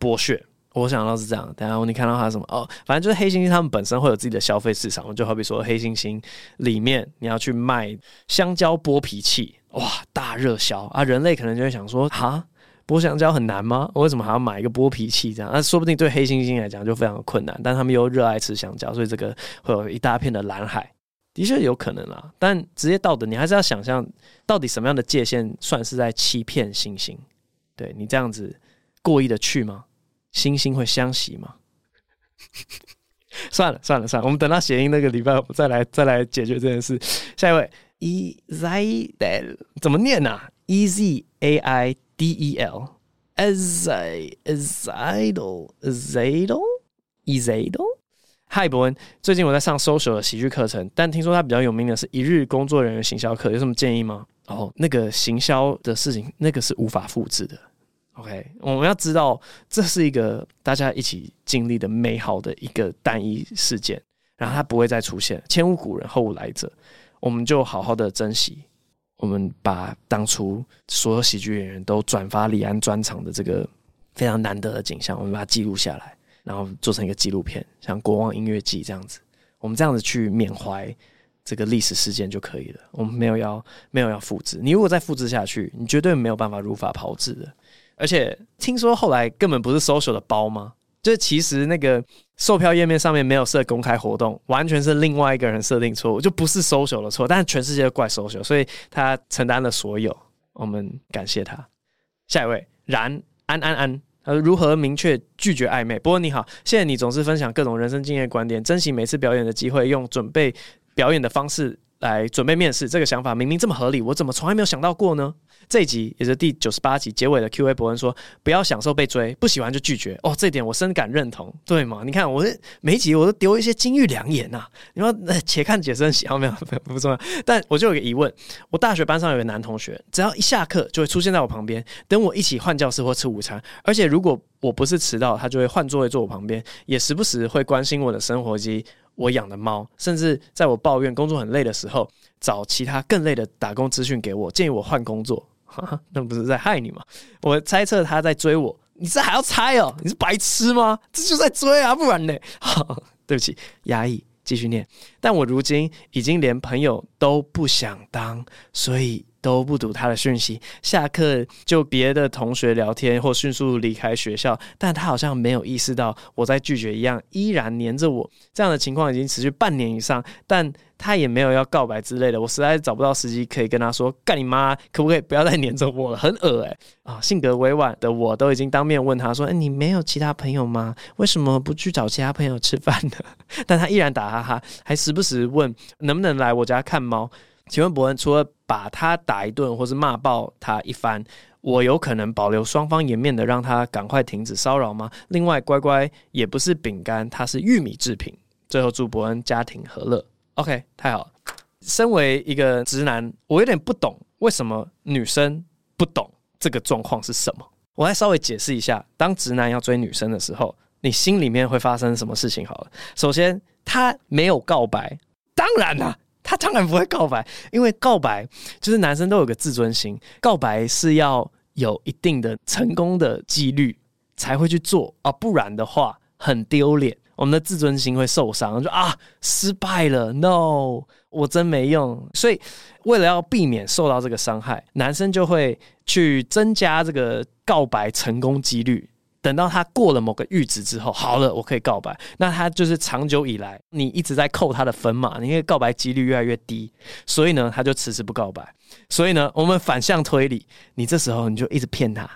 剥削。我想到是这样，等下你看到它什么哦，反正就是黑猩猩，他们本身会有自己的消费市场，就好比说黑猩猩里面你要去卖香蕉剥皮器，哇，大热销啊！人类可能就会想说，哈，剥香蕉很难吗？我为什么还要买一个剥皮器这样？那、啊、说不定对黑猩猩来讲就非常的困难，但他们又热爱吃香蕉，所以这个会有一大片的蓝海，的确有可能啦。但职业道德，你还是要想象到底什么样的界限算是在欺骗猩猩？对你这样子过意的去吗？猩猩会相惜吗？算了算了算了，我们等到谐音那个礼拜再来再来解决这件事。下一位，Ezaidel 怎么念呢、啊、？E Z A I D E L，Ezaidel，Ezaidel，Ezaidel。嗨，伯恩，最近我在上 social 的喜剧课程，但听说他比较有名的是一日工作人员行销课，有什么建议吗？哦，那个行销的事情，那个是无法复制的。OK，我们要知道这是一个大家一起经历的美好的一个单一事件，然后它不会再出现，前无古人后无来者，我们就好好的珍惜，我们把当初所有喜剧演员都转发李安专场的这个非常难得的景象，我们把它记录下来，然后做成一个纪录片，像《国王音乐季》这样子，我们这样子去缅怀这个历史事件就可以了。我们没有要没有要复制，你如果再复制下去，你绝对没有办法如法炮制的。而且听说后来根本不是 social 的包吗？就其实那个售票页面上面没有设公开活动，完全是另外一个人设定错误，就不是 social 的错。但全世界都怪 social，所以他承担了所有。我们感谢他。下一位，然安安安，呃，如何明确拒绝暧昧？不过你好，谢谢你总是分享各种人生经验观点，珍惜每次表演的机会，用准备表演的方式来准备面试。这个想法明明这么合理，我怎么从来没有想到过呢？这一集也是第九十八集结尾的 Q&A，博恩说：“不要享受被追，不喜欢就拒绝。”哦，这点我深感认同，对吗？你看，我每一集我都丢一些金玉良言呐、啊。你说，且看且珍惜，好没有？不重要。但我就有个疑问：我大学班上有个男同学，只要一下课就会出现在我旁边，等我一起换教室或吃午餐。而且如果我不是迟到，他就会换座位坐我旁边，也时不时会关心我的生活及我养的猫，甚至在我抱怨工作很累的时候，找其他更累的打工资讯给我，建议我换工作。那不是在害你吗？我猜测他在追我，你这还要猜哦？你是白痴吗？这就在追啊，不然呢？对不起，压抑，继续念。但我如今已经连朋友都不想当，所以都不读他的讯息，下课就别的同学聊天或迅速离开学校。但他好像没有意识到我在拒绝一样，依然黏着我。这样的情况已经持续半年以上，但。他也没有要告白之类的，我实在找不到时机可以跟他说干你妈，可不可以不要再黏着我了，很恶哎啊！性格委婉的我都已经当面问他说，哎，你没有其他朋友吗？为什么不去找其他朋友吃饭呢？但他依然打哈哈，还时不时问能不能来我家看猫。请问伯恩，除了把他打一顿或是骂爆他一番，我有可能保留双方颜面的让他赶快停止骚扰吗？另外，乖乖也不是饼干，它是玉米制品。最后祝伯恩家庭和乐。OK，太好了。身为一个直男，我有点不懂为什么女生不懂这个状况是什么。我来稍微解释一下，当直男要追女生的时候，你心里面会发生什么事情？好了，首先他没有告白，当然啦、他当然不会告白，因为告白就是男生都有个自尊心，告白是要有一定的成功的几率才会去做啊，不然的话很丢脸，我们的自尊心会受伤，就啊失败了，no。我真没用，所以为了要避免受到这个伤害，男生就会去增加这个告白成功几率。等到他过了某个阈值之后，好了，我可以告白。那他就是长久以来你一直在扣他的分嘛，因为告白几率越来越低，所以呢，他就迟迟不告白。所以呢，我们反向推理，你这时候你就一直骗他。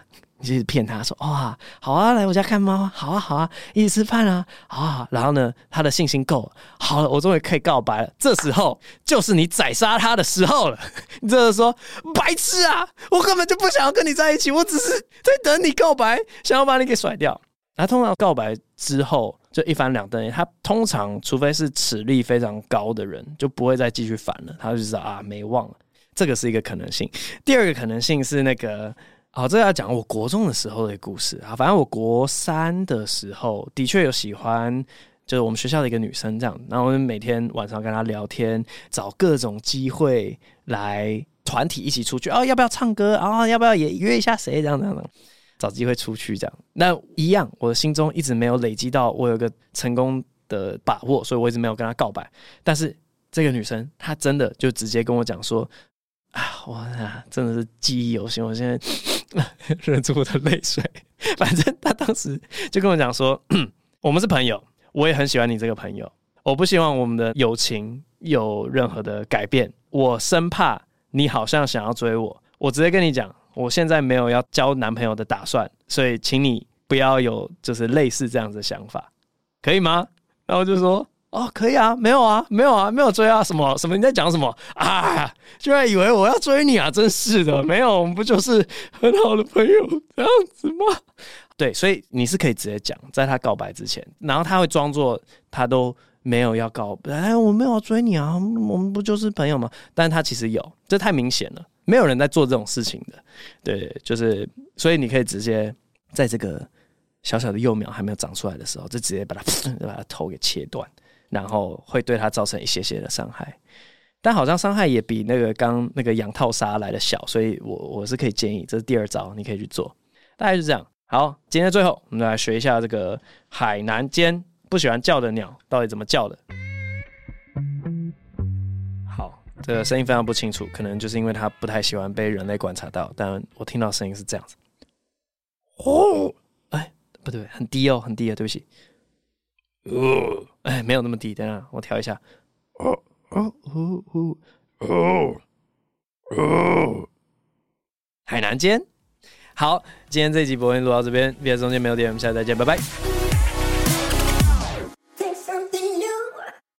就是骗他说哇，好啊，来我家看猫，好啊，好啊，一起吃饭啊，好啊。然后呢，他的信心够了，好了，我终于可以告白了。这时候就是你宰杀他的时候了。你这是说白痴啊，我根本就不想要跟你在一起，我只是在等你告白，想要把你给甩掉。那通常告白之后就一翻两瞪眼，他通常除非是耻力非常高的人，就不会再继续烦了。他就知道啊，没忘了，这个是一个可能性。第二个可能性是那个。好，这要讲我国中的时候的故事啊。反正我国三的时候，的确有喜欢，就是我们学校的一个女生这样。然后我们每天晚上跟她聊天，找各种机会来团体一起出去。哦，要不要唱歌？啊，要不要也约一下谁？这样这样的，找机会出去这样。那一样，我的心中一直没有累积到我有个成功的把握，所以我一直没有跟她告白。但是这个女生，她真的就直接跟我讲说。啊，我啊，真的是记忆犹新。我现在 忍住我的泪水。反正他当时就跟我讲说，我们是朋友，我也很喜欢你这个朋友。我不希望我们的友情有任何的改变。我生怕你好像想要追我。我直接跟你讲，我现在没有要交男朋友的打算，所以请你不要有就是类似这样子的想法，可以吗？然后就说。哦，可以啊，没有啊，没有啊，没有追啊，什么什么？你在讲什么啊？居然以为我要追你啊？真是的，没有，我们不就是很好的朋友这样子吗？对，所以你是可以直接讲，在他告白之前，然后他会装作他都没有要告白，哎，我没有要追你啊，我们不就是朋友吗？但他其实有，这太明显了，没有人在做这种事情的，对，就是，所以你可以直接在这个小小的幼苗还没有长出来的时候，就直接把它 把它头给切断。然后会对他造成一些些的伤害，但好像伤害也比那个刚那个养套杀来的小，所以我我是可以建议，这是第二招，你可以去做。大概是这样。好，今天最后我们来学一下这个海南间不喜欢叫的鸟到底怎么叫的。好，这个声音非常不清楚，可能就是因为它不太喜欢被人类观察到，但我听到声音是这样子。哦，哎，不对，很低哦，很低啊，对不起。哦，哎，没有那么低，等下我调一下。哦哦哦哦哦哦，海南间。好，今天这一集播音录到这边，别的中间没有点，我们下次再见，拜拜。